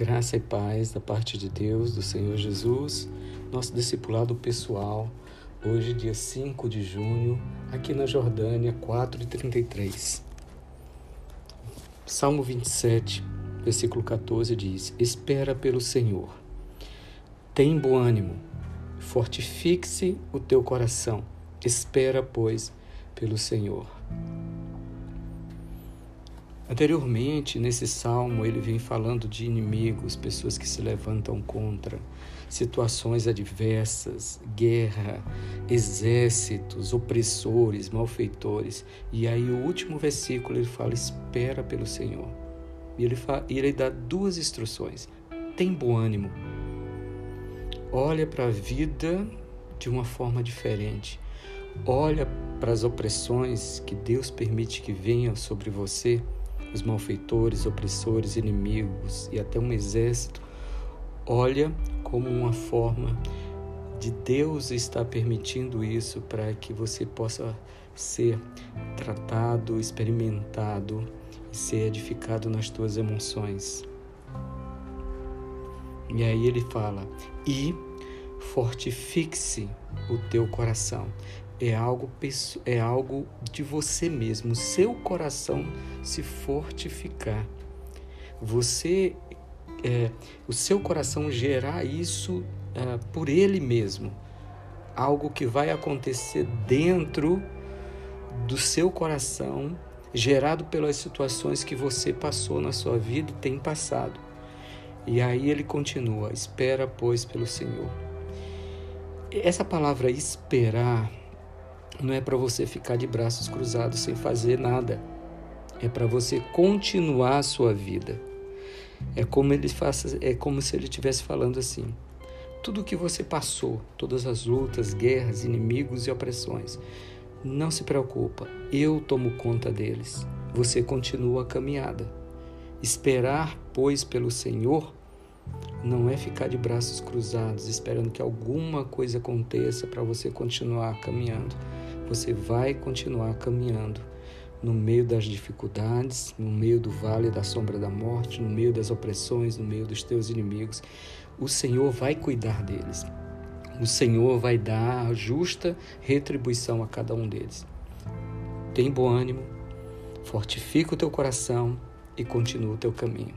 Graça e paz da parte de Deus, do Senhor Jesus, nosso discipulado pessoal, hoje, dia 5 de junho, aqui na Jordânia, 4 e 33. Salmo 27, versículo 14 diz: Espera pelo Senhor, tem bom ânimo, fortifique-se o teu coração, espera, pois, pelo Senhor. Anteriormente, nesse salmo, ele vem falando de inimigos, pessoas que se levantam contra, situações adversas, guerra, exércitos, opressores, malfeitores. E aí, o último versículo, ele fala: espera pelo Senhor. E ele, fala, e ele dá duas instruções: tem bom ânimo, olha para a vida de uma forma diferente. Olha para as opressões que Deus permite que venham sobre você os malfeitores, opressores, inimigos e até um exército, olha como uma forma de Deus estar permitindo isso para que você possa ser tratado, experimentado e ser edificado nas tuas emoções. E aí ele fala: e fortifique-se o teu coração é algo, é algo de você mesmo, seu coração se fortificar. Você, é, o seu coração gerar isso é, por ele mesmo, algo que vai acontecer dentro do seu coração, gerado pelas situações que você passou na sua vida e tem passado. E aí ele continua: espera, pois, pelo Senhor. Essa palavra esperar não é para você ficar de braços cruzados sem fazer nada. É para você continuar a sua vida. É como ele faça, é como se ele estivesse falando assim: tudo o que você passou, todas as lutas, guerras, inimigos e opressões, não se preocupa, eu tomo conta deles. Você continua a caminhada. Esperar, pois, pelo Senhor não é ficar de braços cruzados esperando que alguma coisa aconteça para você continuar caminhando você vai continuar caminhando no meio das dificuldades, no meio do vale da sombra da morte, no meio das opressões, no meio dos teus inimigos. O Senhor vai cuidar deles. O Senhor vai dar a justa retribuição a cada um deles. Tem bom ânimo, fortifica o teu coração e continua o teu caminho.